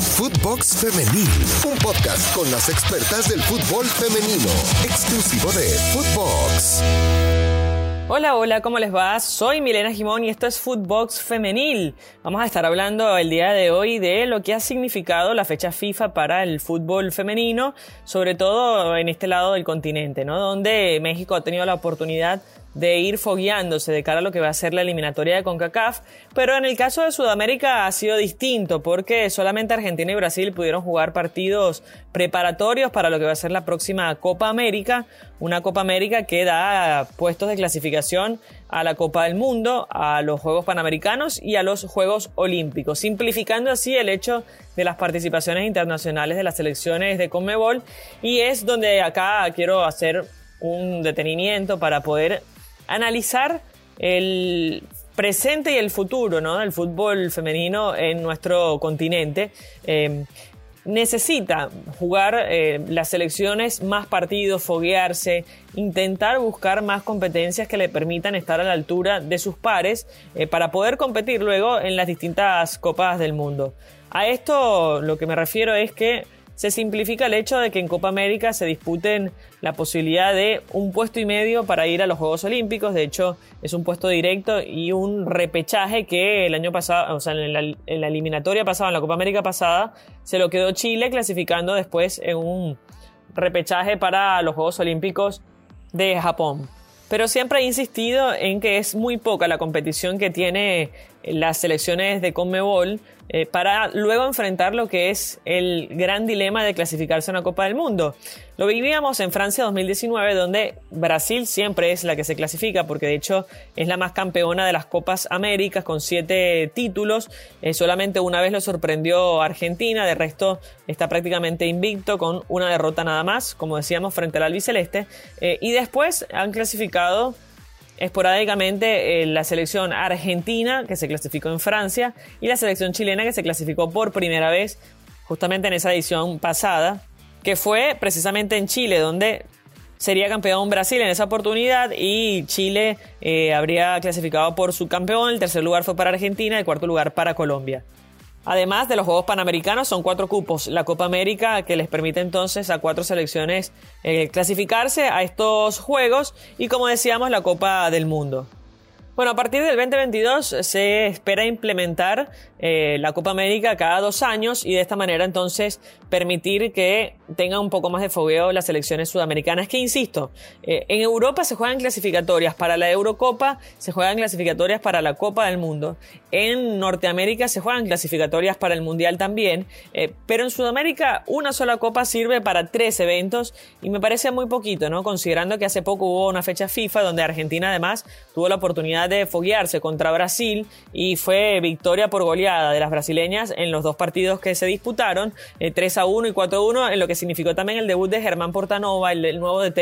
Footbox Femenil, un podcast con las expertas del fútbol femenino, exclusivo de Footbox. Hola, hola, ¿cómo les va? Soy Milena Jimón y esto es Footbox Femenil. Vamos a estar hablando el día de hoy de lo que ha significado la fecha FIFA para el fútbol femenino, sobre todo en este lado del continente, ¿no? Donde México ha tenido la oportunidad de ir fogueándose de cara a lo que va a ser la eliminatoria de CONCACAF, pero en el caso de Sudamérica ha sido distinto porque solamente Argentina y Brasil pudieron jugar partidos preparatorios para lo que va a ser la próxima Copa América, una Copa América que da puestos de clasificación a la Copa del Mundo, a los Juegos Panamericanos y a los Juegos Olímpicos, simplificando así el hecho de las participaciones internacionales de las selecciones de Conmebol y es donde acá quiero hacer un detenimiento para poder analizar el presente y el futuro ¿no? del fútbol femenino en nuestro continente. Eh, necesita jugar eh, las selecciones más partidos, foguearse, intentar buscar más competencias que le permitan estar a la altura de sus pares eh, para poder competir luego en las distintas copas del mundo. A esto lo que me refiero es que se simplifica el hecho de que en Copa América se disputen la posibilidad de un puesto y medio para ir a los Juegos Olímpicos. De hecho, es un puesto directo y un repechaje que el año pasado, o sea, en la, eliminatoria pasada, en la Copa América pasada, se lo quedó Chile clasificando después en un repechaje para los Juegos Olímpicos de Japón. Pero siempre he insistido en que es muy poca la competición que tiene las selecciones de Conmebol eh, para luego enfrentar lo que es el gran dilema de clasificarse a una Copa del Mundo. Lo vivíamos en Francia 2019, donde Brasil siempre es la que se clasifica, porque de hecho es la más campeona de las Copas Américas con siete títulos. Eh, solamente una vez lo sorprendió Argentina, de resto está prácticamente invicto con una derrota nada más, como decíamos, frente al albiceleste. Eh, y después han clasificado esporádicamente eh, la selección argentina que se clasificó en Francia y la selección chilena que se clasificó por primera vez justamente en esa edición pasada, que fue precisamente en Chile, donde sería campeón Brasil en esa oportunidad y Chile eh, habría clasificado por su campeón, el tercer lugar fue para Argentina, el cuarto lugar para Colombia. Además de los Juegos Panamericanos, son cuatro cupos. La Copa América que les permite entonces a cuatro selecciones eh, clasificarse a estos Juegos y como decíamos la Copa del Mundo. Bueno, a partir del 2022 se espera implementar eh, la Copa América cada dos años y de esta manera entonces permitir que tengan un poco más de fogueo las selecciones sudamericanas. Que insisto, eh, en Europa se juegan clasificatorias para la Eurocopa, se juegan clasificatorias para la Copa del Mundo. En Norteamérica se juegan clasificatorias para el Mundial también, eh, pero en Sudamérica una sola copa sirve para tres eventos y me parece muy poquito, ¿no? Considerando que hace poco hubo una fecha FIFA donde Argentina además tuvo la oportunidad de foguearse contra Brasil y fue victoria por goleada de las brasileñas en los dos partidos que se disputaron, 3 eh, a 1 y 4 a 1, en lo que significó también el debut de Germán Portanova, el, nuevo DT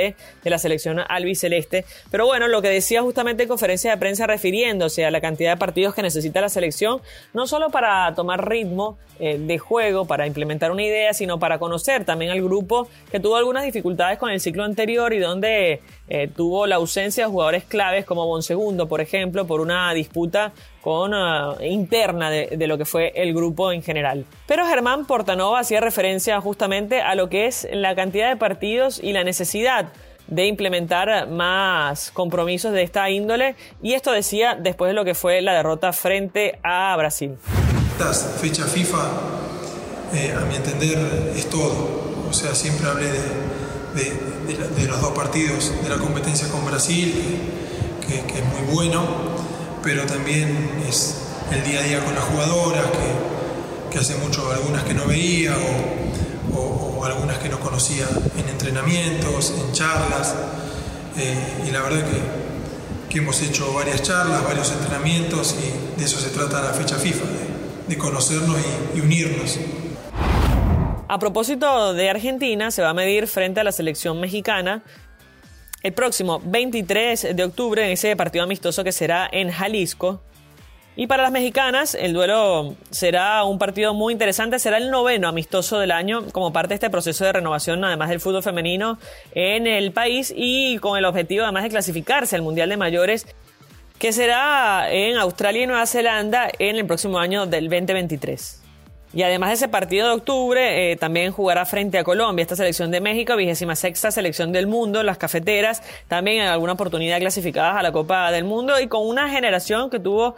de la selección albiceleste. Pero bueno, lo que decía justamente en conferencia de prensa refiriéndose a la cantidad de partidos que necesita la selección, no solo para tomar ritmo eh, de juego, para implementar una idea, sino para conocer también al grupo que tuvo algunas dificultades con el ciclo anterior y donde eh, tuvo la ausencia de jugadores claves como Bonsegundo, por ejemplo, por una disputa con, uh, interna de, de, lo que fue el grupo en general. Pero Germán Portanova hacía referencia justamente a lo que es la cantidad de partidos y la necesidad de implementar más compromisos de esta índole y esto decía después de lo que fue la derrota frente a Brasil. Esta fecha FIFA, eh, a mi entender, es todo. O sea, siempre hablé de, de, los dos partidos, de la competencia con Brasil, que, es muy bueno, pero también es el día a día con las jugadoras, que, hace mucho algunas que no veía o, algunas que no conocía en entrenamientos, en charlas, eh, y la verdad que, que, hemos hecho varias charlas, varios entrenamientos, y de eso se trata la fecha FIFA, de, conocernos y unirnos. A propósito de Argentina, se va a medir frente a la selección mexicana el próximo 23 de octubre en ese partido amistoso que será en Jalisco. Y para las mexicanas, el duelo será un partido muy interesante, será el noveno amistoso del año como parte de este proceso de renovación, además del fútbol femenino en el país y con el objetivo además de clasificarse al Mundial de Mayores que será en Australia y Nueva Zelanda en el próximo año del 2023. Y además de ese partido de octubre, eh, también jugará frente a Colombia, esta selección de México, vigésima sexta selección del mundo, las cafeteras, también en alguna oportunidad clasificadas a la Copa del Mundo y con una generación que tuvo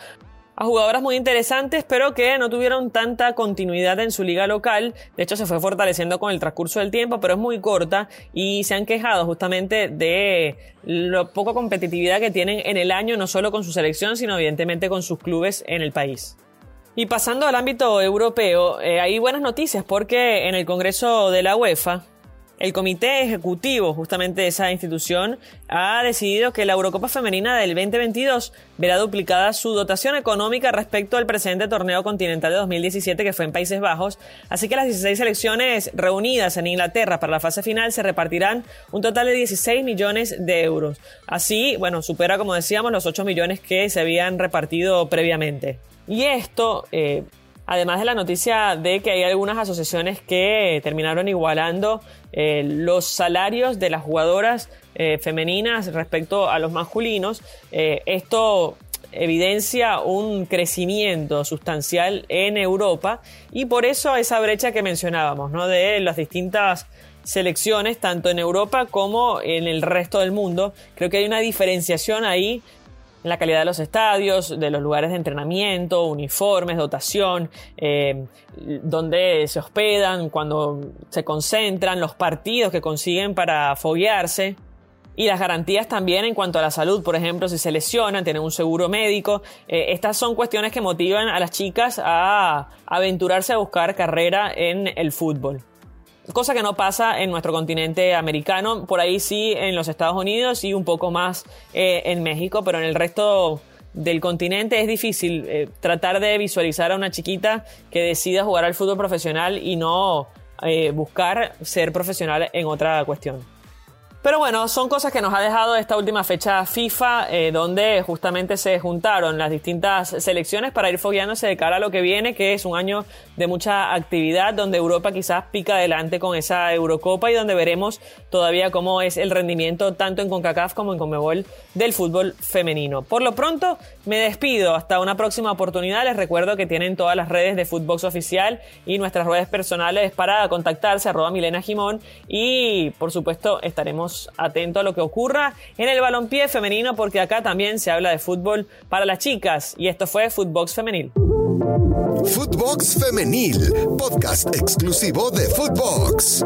a jugadoras muy interesantes, pero que no tuvieron tanta continuidad en su liga local. De hecho, se fue fortaleciendo con el transcurso del tiempo, pero es muy corta y se han quejado justamente de la poca competitividad que tienen en el año, no solo con su selección, sino evidentemente con sus clubes en el país. Y pasando al ámbito europeo, eh, hay buenas noticias porque en el Congreso de la UEFA, el comité ejecutivo justamente de esa institución ha decidido que la Eurocopa Femenina del 2022 verá duplicada su dotación económica respecto al presente torneo continental de 2017 que fue en Países Bajos, así que las 16 selecciones reunidas en Inglaterra para la fase final se repartirán un total de 16 millones de euros. Así, bueno, supera como decíamos los 8 millones que se habían repartido previamente. Y esto eh, Además de la noticia de que hay algunas asociaciones que terminaron igualando eh, los salarios de las jugadoras eh, femeninas respecto a los masculinos, eh, esto evidencia un crecimiento sustancial en Europa y por eso esa brecha que mencionábamos, ¿no? De las distintas selecciones, tanto en Europa como en el resto del mundo. Creo que hay una diferenciación ahí la calidad de los estadios, de los lugares de entrenamiento, uniformes, dotación, eh, donde se hospedan, cuando se concentran, los partidos que consiguen para foguearse. Y las garantías también en cuanto a la salud, por ejemplo, si se lesionan, tienen un seguro médico. Eh, estas son cuestiones que motivan a las chicas a aventurarse a buscar carrera en el fútbol cosa que no pasa en nuestro continente americano, por ahí sí en los Estados Unidos y un poco más eh, en México, pero en el resto del continente es difícil eh, tratar de visualizar a una chiquita que decida jugar al fútbol profesional y no eh, buscar ser profesional en otra cuestión. Pero bueno, son cosas que nos ha dejado esta última fecha FIFA, eh, donde justamente se juntaron las distintas selecciones para ir fogueándose de cara a lo que viene, que es un año de mucha actividad, donde Europa quizás pica adelante con esa Eurocopa y donde veremos todavía cómo es el rendimiento tanto en CONCACAF como en CONMEBOL del fútbol femenino. Por lo pronto, me despido. Hasta una próxima oportunidad. Les recuerdo que tienen todas las redes de Footbox Oficial y nuestras redes personales para contactarse, arroba Milena Jimón. Y por supuesto, estaremos atento a lo que ocurra en el balompié femenino porque acá también se habla de fútbol para las chicas y esto fue Footbox Femenil. Footbox Femenil, podcast exclusivo de Footbox.